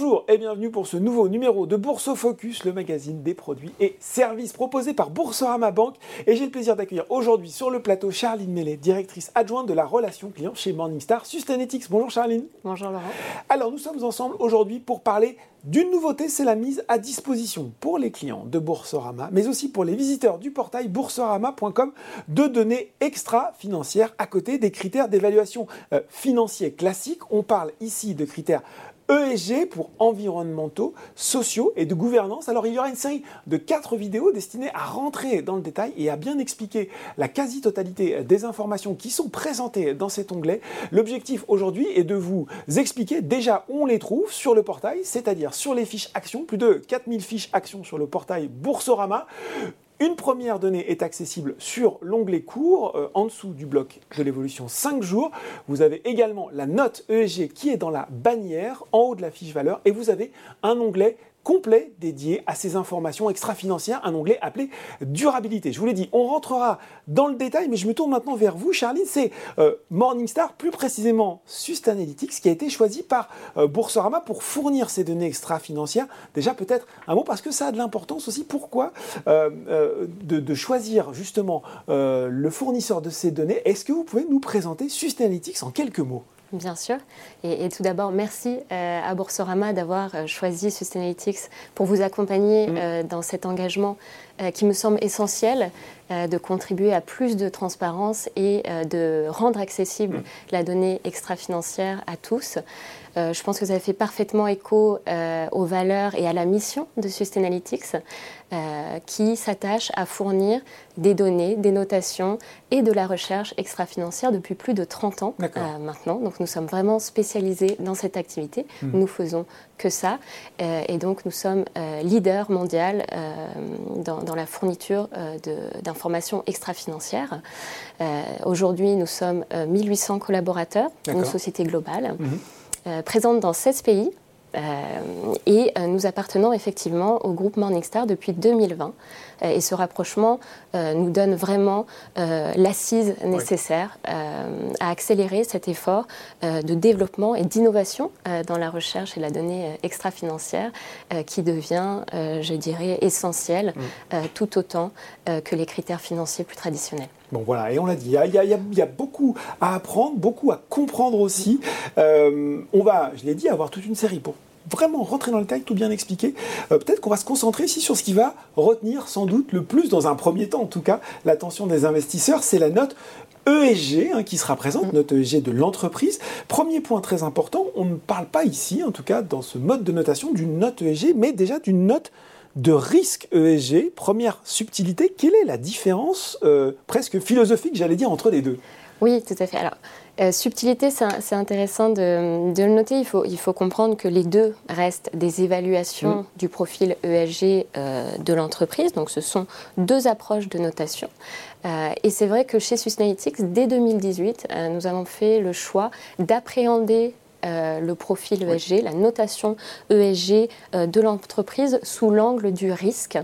Bonjour et bienvenue pour ce nouveau numéro de Bourse Focus, le magazine des produits et services proposés par Boursorama Banque. Et j'ai le plaisir d'accueillir aujourd'hui sur le plateau Charline Mellet, directrice adjointe de la relation client chez Morningstar Sustainetics. Bonjour Charline. Bonjour Laurent. Alors nous sommes ensemble aujourd'hui pour parler d'une nouveauté, c'est la mise à disposition pour les clients de Boursorama, mais aussi pour les visiteurs du portail boursorama.com de données extra-financières à côté des critères d'évaluation euh, financiers classiques. On parle ici de critères ESG pour environnementaux, sociaux et de gouvernance. Alors il y aura une série de quatre vidéos destinées à rentrer dans le détail et à bien expliquer la quasi-totalité des informations qui sont présentées dans cet onglet. L'objectif aujourd'hui est de vous expliquer déjà où on les trouve sur le portail, c'est-à-dire sur les fiches actions, plus de 4000 fiches actions sur le portail Boursorama. Une première donnée est accessible sur l'onglet cours, euh, en dessous du bloc de l'évolution 5 jours. Vous avez également la note ESG qui est dans la bannière, en haut de la fiche valeur, et vous avez un onglet complet dédié à ces informations extra-financières, un onglet appelé durabilité. Je vous l'ai dit, on rentrera dans le détail, mais je me tourne maintenant vers vous, Charline. C'est euh, Morningstar, plus précisément Sustainalytics, qui a été choisi par euh, Boursorama pour fournir ces données extra-financières. Déjà, peut-être un mot, parce que ça a de l'importance aussi. Pourquoi euh, de, de, choisir justement le fournisseur de ces données? Est-ce que vous pouvez nous présenter Sustainalytics en quelques mots? Bien sûr. Et, tout d'abord, merci euh, à Boursorama d'avoir euh, choisi Sustainalytics pour vous accompagner mm. euh, dans cet engagement qui me semble essentiel de contribuer à plus de transparence et de rendre accessible mm. la donnée extra-financière à tous. je pense que ça fait parfaitement écho aux valeurs et à la mission de Sustainalytics. Euh, qui s'attache à fournir des données, des notations et de la recherche extra-financière depuis plus de 30 ans euh, maintenant. Donc nous sommes vraiment spécialisés dans cette activité. Hmm. Nous faisons que ça. Euh, et donc nous sommes leader mondial dans, la fourniture d'informations extra-financières. Aujourd'hui, nous sommes 1800 collaborateurs, une société globale. Hmm. présente dans 16 pays, euh, et euh, nous appartenons effectivement au groupe Morningstar depuis 2020. Euh, et ce rapprochement nous donne vraiment l'assise nécessaire à accélérer cet effort de développement et d'innovation dans la recherche et la donnée extra-financière qui devient, je dirais, essentiel mm. tout autant que les critères financiers plus traditionnels. Bon voilà, et on l'a dit, il y, a, beaucoup à apprendre, beaucoup à comprendre aussi. on va, je l'ai dit, avoir toute une série pour vraiment rentrer dans le détail, tout bien expliquer. Euh, peut-être qu'on va se concentrer ici sur ce qui va retenir sans doute le plus, dans un premier temps en tout cas, l'attention des investisseurs, c'est la note ESG hein, qui sera présente, mm. note ESG de l'entreprise. Premier point très important, on ne parle pas ici, en tout cas dans ce mode de notation, d'une note ESG, mais déjà d'une note de risque ESG. Première subtilité, quelle est la différence euh, presque philosophique, j'allais dire, entre les deux? Oui, tout à fait. Alors, euh, subtilité, c'est intéressant de, le noter. Il faut, il faut comprendre que les deux restent des évaluations mm. du profil ESG euh, de l'entreprise. Donc, ce sont deux approches de notation. Euh, et c'est vrai que chez Sustainalytics, dès 2018, nous avons fait le choix d'appréhender le profil ESG, la notation ESG de l'entreprise sous l'angle du risque,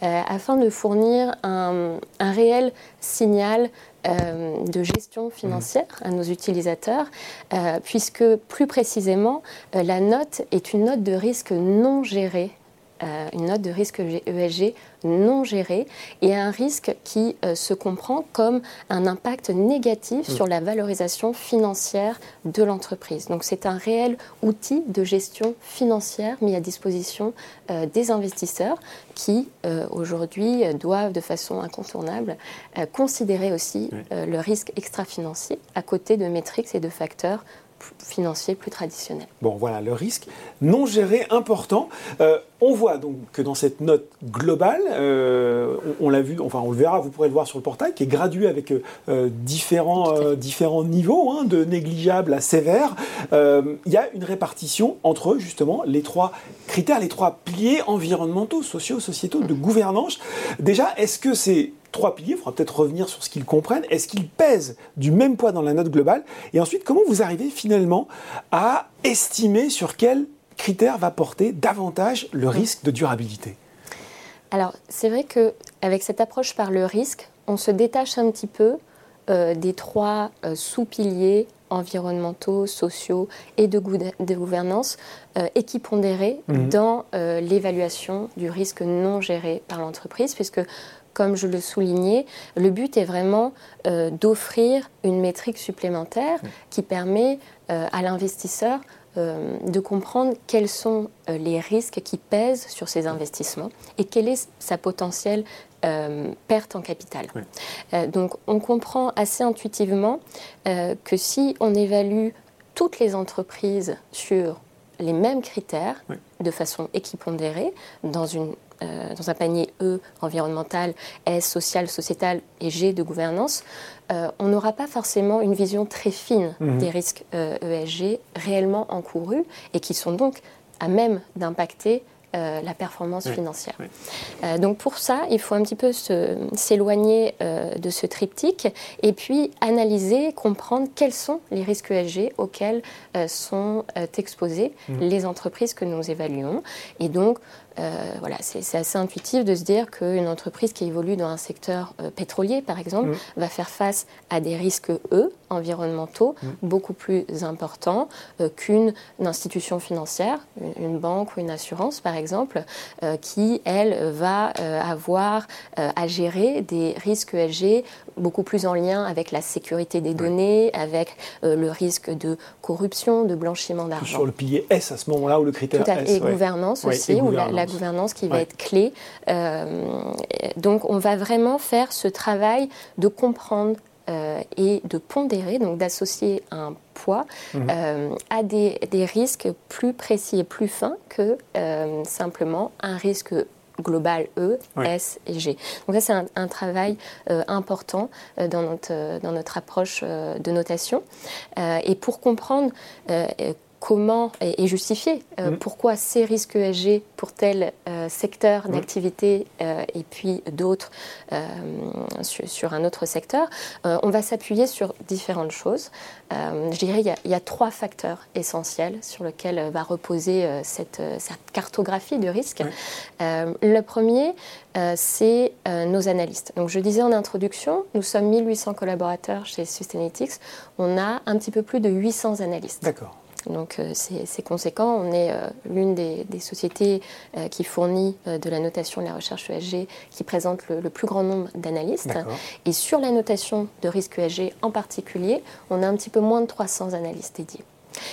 afin de fournir un, un réel signal euh, de gestion financière à nos utilisateurs, euh, puisque plus précisément, euh, la note est une note de risque non gérée euh, une note de risque ESG non gérée et un risque qui euh, se comprend comme un impact négatif sur la valorisation financière de l'entreprise. Donc c'est un réel outil de gestion financière mis à disposition euh, des investisseurs qui aujourd'hui doivent de façon incontournable considérer aussi le risque extra-financier à côté de métriques et de facteurs financiers plus traditionnels. Bon, voilà, le risque non géré important. Euh, on voit donc que dans cette note globale, euh, on, l'a vu, enfin on le verra, vous pourrez le voir sur le portail, qui est gradué avec euh, différents, différents niveaux, hein, de négligeable à sévère. Il y a une répartition entre justement les trois critères, les trois piliers environnementaux, sociaux, sociétaux, de gouvernance. Déjà, est-ce que c'est trois piliers, il faudra peut-être revenir sur ce qu'ils comprennent. Est-ce qu'ils pèsent du même poids dans la note globale? Et ensuite, comment vous arrivez finalement à estimer sur quels critères va porter davantage le risque de durabilité? Alors, c'est vrai qu'avec cette approche par le risque, on se détache un petit peu euh, des trois euh, sous-piliers environnementaux, sociaux et de, gouvernance équipondérés mhm. dans l'évaluation du risque non géré par l'entreprise, puisque comme je le soulignais, le but est vraiment d'offrir une métrique supplémentaire qui permet à l'investisseur euh, de comprendre quels sont euh, les risques qui pèsent sur ces investissements et quelle est sa potentielle euh, perte en capital. donc on comprend assez intuitivement que si on évalue toutes les entreprises sur les mêmes critères, de façon équipondérée, dans une euh, dans un panier E environnemental, S social, sociétal et G de gouvernance, euh, on n'aura pas forcément une vision très fine mhm. des risques ESG euh, e réellement encourus et qui sont donc à même d'impacter la performance financière. donc pour ça, il faut un petit peu s'éloigner de ce triptyque et puis analyser, comprendre quels sont les risques ESG auxquels sont exposées mhm. les entreprises que nous évaluons. Et donc euh, voilà, c'est assez intuitif de se dire qu'une entreprise qui évolue dans un secteur euh, pétrolier, par exemple, va faire face à des risques, eux, environnementaux, beaucoup plus importants euh, qu'une institution financière, une, banque ou une assurance, par exemple, qui, elle, va avoir à gérer des risques ESG beaucoup plus en lien avec la sécurité des données, avec le risque de corruption, de blanchiment d'argent. Sur le pilier S à ce moment-là, ou le critère S. Et gouvernance aussi, ou la la gouvernance qui va être clé. Euh, donc on va vraiment faire ce travail de comprendre euh, et de pondérer, donc d'associer un poids mhm. euh, à des, risques plus précis et plus fins que simplement un risque global E, S et G. Donc ça c'est un, travail important dans, notre, dans notre approche de notation. et pour comprendre comment et, justifier euh, mm. pourquoi ces risques ESG pour tel euh, secteur mm. d'activité euh, et puis d'autres sur, un autre secteur, on va s'appuyer sur différentes choses. je dirais qu'il y, a trois facteurs essentiels sur lesquels va reposer cette, cartographie de risque. le premier, c'est nos analystes. Donc je disais en introduction, nous sommes 1800 collaborateurs chez Sustainalytics, on a un petit peu plus de 800 analystes. D'accord. Donc euh, c'est conséquent. On est euh, l'une des, sociétés euh, qui fournit de la notation de la recherche ESG qui présente le, plus grand nombre d'analystes. Et sur la notation de risque ESG en particulier, on a un petit peu moins de 300 analystes dédiés.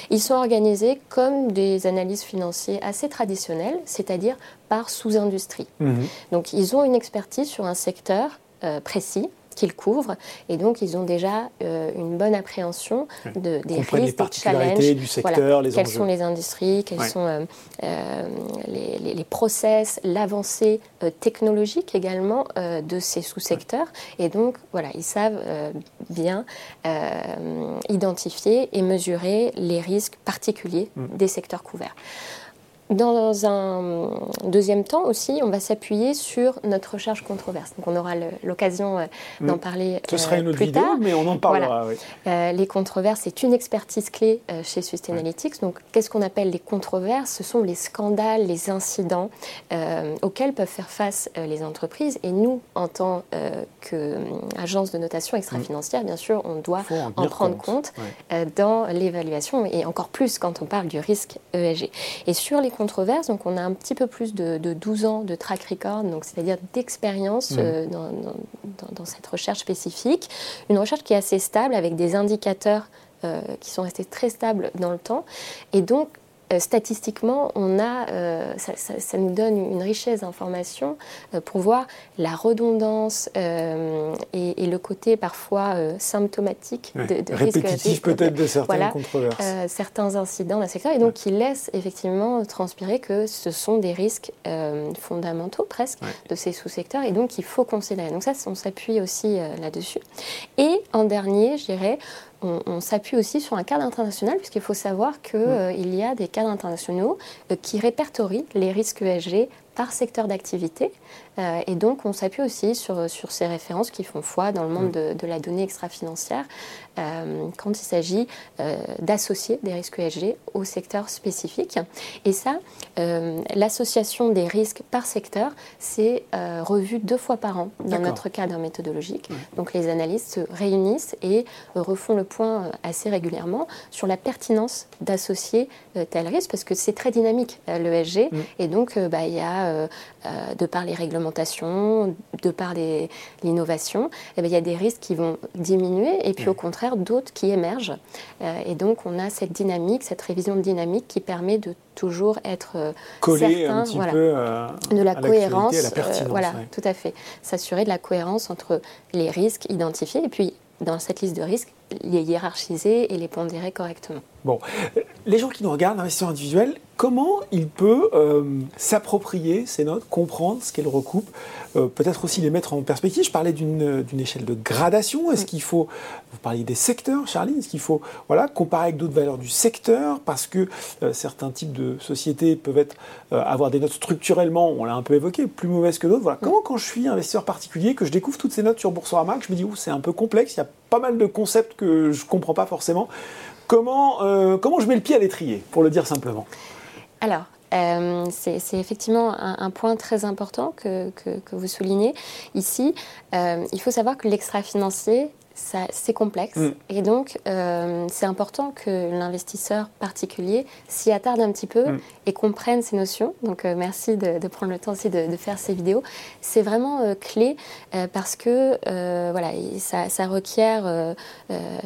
Ils sont organisés comme des analyses financières assez traditionnelles, c'est-à-dire par sous-industrie. Mhm. Donc ils ont une expertise sur un secteur précis qu'ils couvrent. Et donc, ils ont déjà euh, une bonne appréhension de, des risques, des challenges. du secteur, les Quelles sont les industries, quels sont euh, euh, les, les, process, l'avancée technologique également de ces sous-secteurs. Et donc, voilà, ils savent bien identifier et mesurer les risques particuliers mm. des secteurs couverts. Dans un deuxième temps aussi, on va s'appuyer sur notre recherche controverse. Donc on aura l'occasion euh, d'en mm. parler Ce sera une euh, autre vidéo, mais on en parlera. Euh, les controverses, c'est une expertise clé chez Sustainalytics. Donc qu'est-ce qu'on appelle les controverses? Ce sont les scandales, les incidents auxquels peuvent faire face les entreprises. Et nous, en tant qu'agence de notation extra-financière, bien sûr, on doit en, prendre compte, dans l'évaluation, et encore plus quand on parle du risque ESG. Et sur les controverse. Donc, on a un petit peu plus de, 12 ans de track record, donc c'est-à-dire d'expérience mmh. euh, dans, cette recherche spécifique. Une recherche qui est assez stable avec des indicateurs euh, qui sont restés très stables dans le temps. Et donc, statistiquement, on a, euh, ça, nous donne une richesse d'informations euh, pour voir la redondance et, le côté parfois symptomatique de, de répétitif peut-être de certaines controverses, certains incidents secteur, et donc qui laisse effectivement transpirer que ce sont des risques fondamentaux presque de ces sous-secteurs, et donc il faut considérer. Donc ça, on s'appuie aussi là-dessus. Et en dernier, je dirais, on, s'appuie aussi sur un cadre international, puisqu'il faut savoir qu'il euh, y a des cadres internationaux euh, qui répertorient les risques ESG par secteur d'activité et donc, on s'appuie aussi sur, sur ces références qui font foi dans le monde mm. de, de la donnée extra-financière quand il s'agit d'associer des risques ESG au secteur spécifique. Et ça, l'association des risques par secteur, c'est revu deux fois par an dans notre cadre méthodologique. Donc, les analystes se réunissent et refont le point assez régulièrement sur la pertinence d'associer tel risque, parce que c'est très dynamique, l'ESG. Mm. Et donc, bah, il y a, de par les de par l'innovation, eh ben, il y a des risques qui vont diminuer et puis au contraire d'autres qui émergent. Euh, et donc on a cette dynamique, cette révision de dynamique qui permet de toujours être euh, collé un petit peu euh, de la cohérence, la voilà, tout à fait, s'assurer de la cohérence entre les risques identifiés et puis dans cette liste de risques, les hiérarchiser et les pondérer correctement. Bon, les gens qui nous regardent, l'investisseur individuel, comment il peut euh, s'approprier ces notes, comprendre ce qu'elles recoupent, euh, peut-être aussi les mettre en perspective? Je parlais d'une échelle de gradation. Est-ce qu'il faut, vous parliez des secteurs, Charline, est-ce qu'il faut voilà, comparer avec d'autres valeurs du secteur? Parce que euh, certains types de sociétés peuvent être, avoir des notes structurellement, on l'a un peu évoqué, plus mauvaises que d'autres. Voilà. Comment, quand je suis investisseur particulier, que je découvre toutes ces notes sur Boursorama, que je me dis, c'est un peu complexe, il y a pas mal de concepts que je ne comprends pas forcément. Comment, euh, comment je mets le pied à l'étrier, pour le dire simplement Alors, euh, c'est effectivement un, point très important que, que, vous soulignez ici. Euh, il faut savoir que l'extra-financier, c'est complexe. Mm. Et donc, euh, c'est important que l'investisseur particulier s'y attarde un petit peu mm. et comprenne ces notions. Donc, euh, merci de, prendre le temps aussi de, faire ces vidéos. C'est vraiment euh, clé parce que voilà, ça, requiert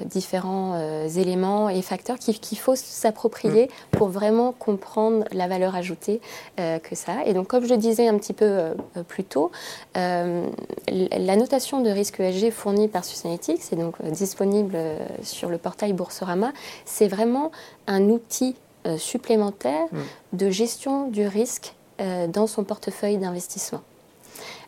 différents éléments et facteurs qu'il faut s'approprier mm. pour vraiment comprendre la valeur ajoutée que ça a. Et donc, comme je le disais un petit peu plus tôt, la notation de risque ESG fournie par Sustainalytics c'est donc euh, disponible euh, sur le portail Boursorama, c'est vraiment un outil euh, supplémentaire mm. de gestion du risque dans son portefeuille d'investissement.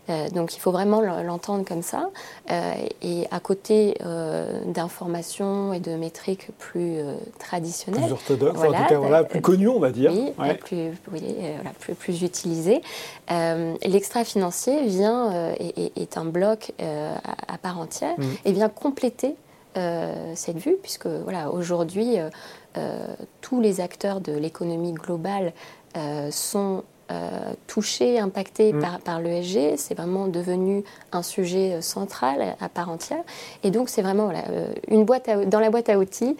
Euh, donc il faut vraiment l'entendre comme ça. Euh, et à côté euh, d'informations et de métriques plus traditionnelles. Plus orthodoxes, en tout cas voilà, plus connues, on va dire. Oui, plus, plus, plus, utilisées. L'extra-financier vient et, est un bloc à, part entière mmh. et vient compléter cette vue, puisque voilà, aujourd'hui, tous les acteurs de l'économie globale sont euh, touché, impacté mm. par, par l'ESG. C'est vraiment devenu un sujet euh, central à part entière. Et donc, c'est vraiment euh, une boîte dans la boîte à outils.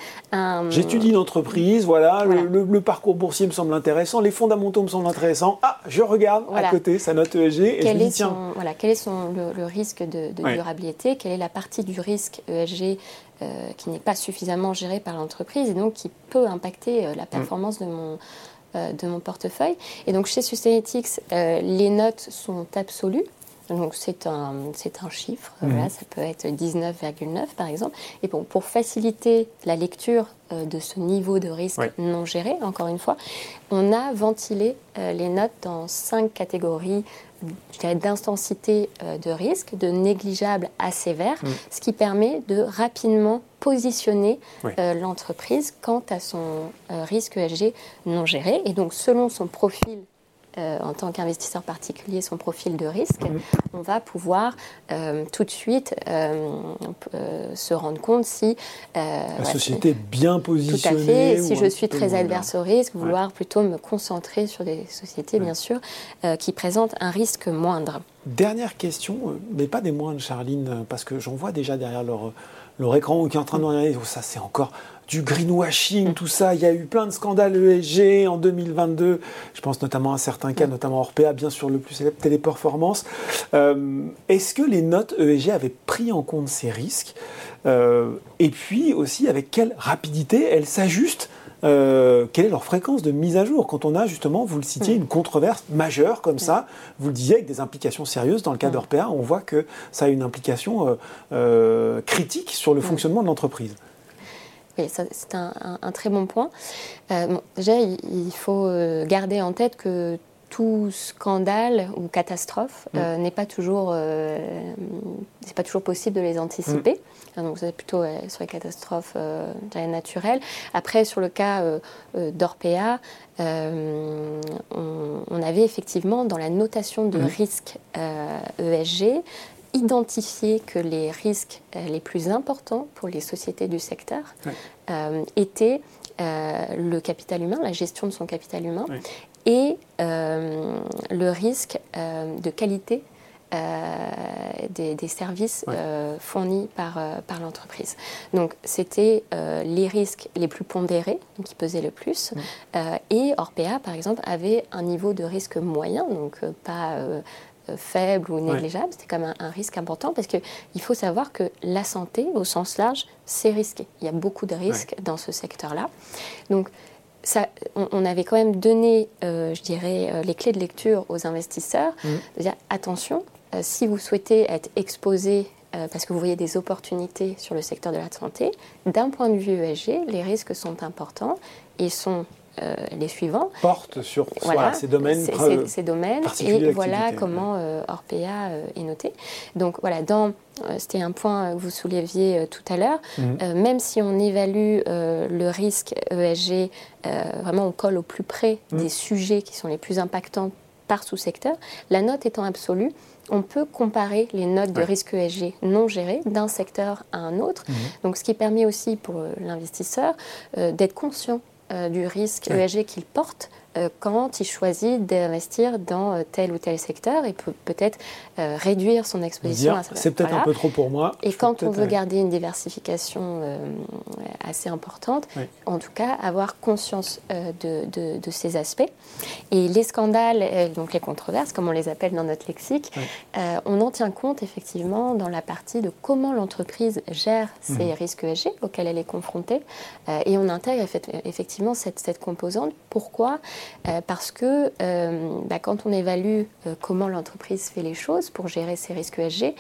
J'étudie une entreprise, voilà, Le, parcours boursier me semble intéressant, les fondamentaux me semblent intéressants. Ah, je regarde à côté sa note ESG et quel je est tiens. voilà, quel est son, le, risque de, durabilité? Quelle est la partie du risque ESG qui n'est pas suffisamment gérée par l'entreprise et donc qui peut impacter la mm. performance de mon euh, de mon portefeuille. Et donc chez Sustainalytics, euh, les notes sont absolues. Donc c'est un, c'est un chiffre, mhm. voilà, ça peut être 19,9 par exemple. Et bon, pour faciliter la lecture euh, de ce niveau de risque non géré, encore une fois, on a ventilé les notes dans cinq catégories d'intensité euh, de risque, de négligeable à sévère, mm. ce qui permet de rapidement positionner euh, l'entreprise quant à son euh, risque ESG non géré. Et donc, selon son profil euh, en tant qu'investisseur particulier son profil de risque, mhm. on va pouvoir euh, tout de suite euh, se rendre compte si la société est bien positionnée. Tout à fait. Si je suis très adverse au risque, vouloir plutôt me concentrer sur des sociétés, bien sûr, qui présentent un risque moindre. Dernière question, mais pas des moindres, Charline, parce que j'en vois déjà derrière leur, leur écran qui est en train de regarder, oh, ça c'est encore du greenwashing, tout ça. Il y a eu plein de scandales ESG en 2022. Je pense notamment à certains cas, notamment Orpea, bien sûr, le plus célèbre, Téléperformance. Euh, Est-ce que les notes ESG avaient pris en compte ces risques? Euh, Et puis aussi, avec quelle rapidité elles s'ajustent? Euh, quelle est leur fréquence de mise à jour? Quand on a justement, vous le citiez, une controverse majeure comme ça, vous le disiez avec des implications sérieuses, dans le cas d'Orpea, on voit que ça a une implication euh, euh, critique sur le fonctionnement de l'entreprise. Oui, c'est un, très bon point. Euh, déjà, il, faut euh, garder en tête que tout scandale ou catastrophe mm. n'est pas toujours, c'est pas toujours possible de les anticiper. Mm. Donc c'est plutôt sur les catastrophes naturelles. Après, sur le cas d'Orpea, on, on, avait effectivement dans la notation de risque ESG e identifié que les risques les plus importants pour les sociétés du secteur étaient le capital humain, la gestion de son capital humain, et euh, le risque euh, de qualité euh, des, services fournis par, par l'entreprise. Donc c'était les risques les plus pondérés, qui pesaient le plus, et Orpea, par exemple, avait un niveau de risque moyen, donc pas faible ou négligeable, c'était quand même un, risque important parce qu'il faut savoir que la santé, au sens large, c'est risqué. Il y a beaucoup de risques dans ce secteur-là. Donc, on, avait quand même donné, euh, je dirais, euh, les clés de lecture aux investisseurs, mmh. de dire attention, euh, si vous souhaitez être exposé parce que vous voyez des opportunités sur le secteur de la santé, d'un point de vue ESG, les risques sont importants et sont euh, les suivants. Porte sur ces domaines. Ces, domaines et voilà comment euh, Orpea euh, est noté. Donc voilà, dans c'était un point que vous souleviez tout à l'heure. Mhm. même si on évalue le risque ESG, vraiment on colle au plus près mhm. des sujets qui sont les plus impactants par sous-secteur, la note étant absolue, on peut comparer les notes de risque ESG non gérées d'un secteur à un autre. Mhm. Donc, ce qui permet aussi pour l'investisseur d'être conscient euh, du risque ESG qu'il porte euh, quand il choisit d'investir dans euh, tel ou tel secteur et peut peut-être euh, réduire son exposition à ça. C'est peut-être un peu trop pour moi. Et quand on veut garder une diversification assez importante, en tout cas avoir conscience de, de, ces aspects. Et les scandales, donc les controverses, comme on les appelle dans notre lexique, on en tient compte effectivement dans la partie de comment l'entreprise gère ces mhm. risques ESG auxquels elle est confrontée. et on intègre effectivement cette, cette composante. Pourquoi? Euh, parce que euh, bah, quand on évalue euh, comment l'entreprise fait les choses pour gérer ses risques ESG,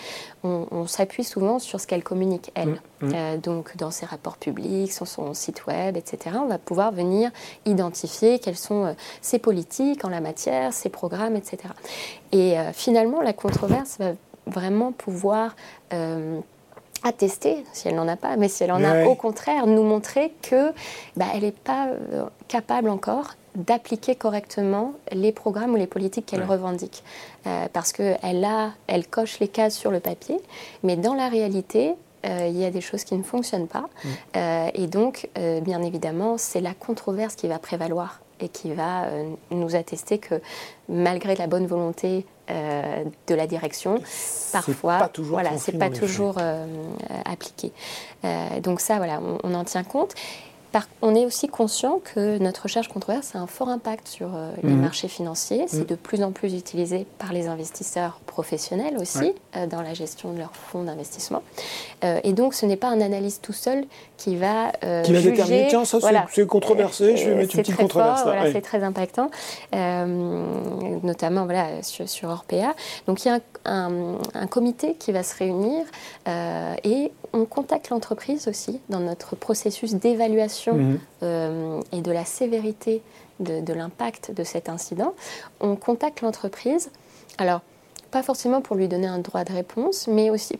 on, s'appuie souvent sur ce qu'elle communique, elle. Mmh, mmh. donc dans ses rapports publics, sur son site web, etc., on va pouvoir venir identifier quelles sont ses politiques en la matière, ses programmes, etc. Et finalement, la controverse va vraiment pouvoir attester, si elle n'en a pas, mais si elle en a, au contraire, nous montrer que bah, elle n'est pas capable encore d'appliquer correctement les programmes ou les politiques qu'elle revendique. Euh, parce qu'elle a, elle coche les cases sur le papier, mais dans la réalité, euh, il y a des choses qui ne fonctionnent pas. Mm. Euh, et donc, bien évidemment, c'est la controverse qui va prévaloir et qui va nous attester que malgré la bonne volonté de la direction, parfois, pas toujours voilà, c'est pas toujours appliqué. donc ça, voilà, on, en tient compte on est aussi conscient que notre recherche controverse a un fort impact sur euh, les mhm. marchés financiers. C'est mhm. de plus en plus utilisé par les investisseurs professionnels aussi euh, dans la gestion de leurs fonds d'investissement. Euh, et donc, ce n'est pas un analyste tout seul qui va qui va déterminer tiens ça c'est controversé, je vais mettre une petite controverse. Voilà, c'est très impactant, notamment voilà sur, sur, Orpea. Donc, il y a un, un comité qui va se réunir et on contacte l'entreprise aussi dans notre processus d'évaluation mhm. euh, et de la sévérité de, l'impact de cet incident. On contacte l'entreprise, alors pas forcément pour lui donner un droit de réponse, mais aussi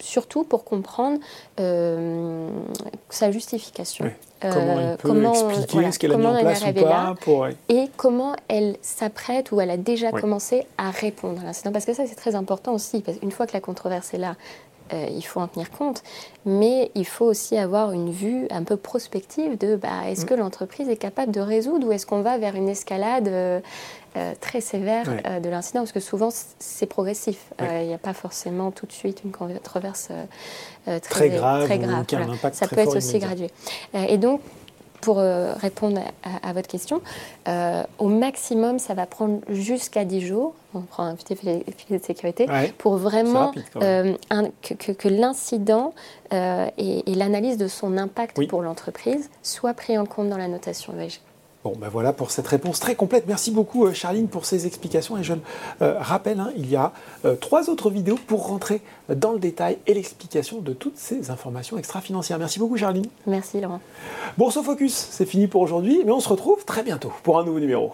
surtout pour comprendre euh, sa justification. comment elle peut expliquer ce qu'elle a mis en place ou pas Et comment elle s'apprête ou elle a déjà commencé à répondre à l'incident. Parce que ça, c'est très important aussi. Parce qu'une fois que la controverse est là, euh, il faut en tenir compte, mais il faut aussi avoir une vue un peu prospective de bah, est-ce mm. que l'entreprise est capable de résoudre ou est-ce qu'on va vers une escalade euh, euh, très sévère de l'incident? Parce que souvent, c'est progressif. Il n'y a pas forcément tout de suite une controverse très, très, grave. Très grave Ça peut être aussi gradué. et donc, pour euh, répondre à, votre question, euh, au maximum, ça va prendre jusqu'à 10 jours. On prend un petit filet, de sécurité pour vraiment euh, que, l'incident et, l'analyse de son impact pour l'entreprise soient pris en compte dans la notation ESG. Bon, ben voilà pour cette réponse très complète. Merci beaucoup, euh, Charline, pour ces explications. Et je euh, rappelle, hein, il y a euh, trois autres vidéos pour rentrer dans le détail et l'explication de toutes ces informations extra-financières. Merci beaucoup, Charline. Merci, Laurent. Bourse Focus, c'est fini pour aujourd'hui, mais on se retrouve très bientôt pour un nouveau numéro.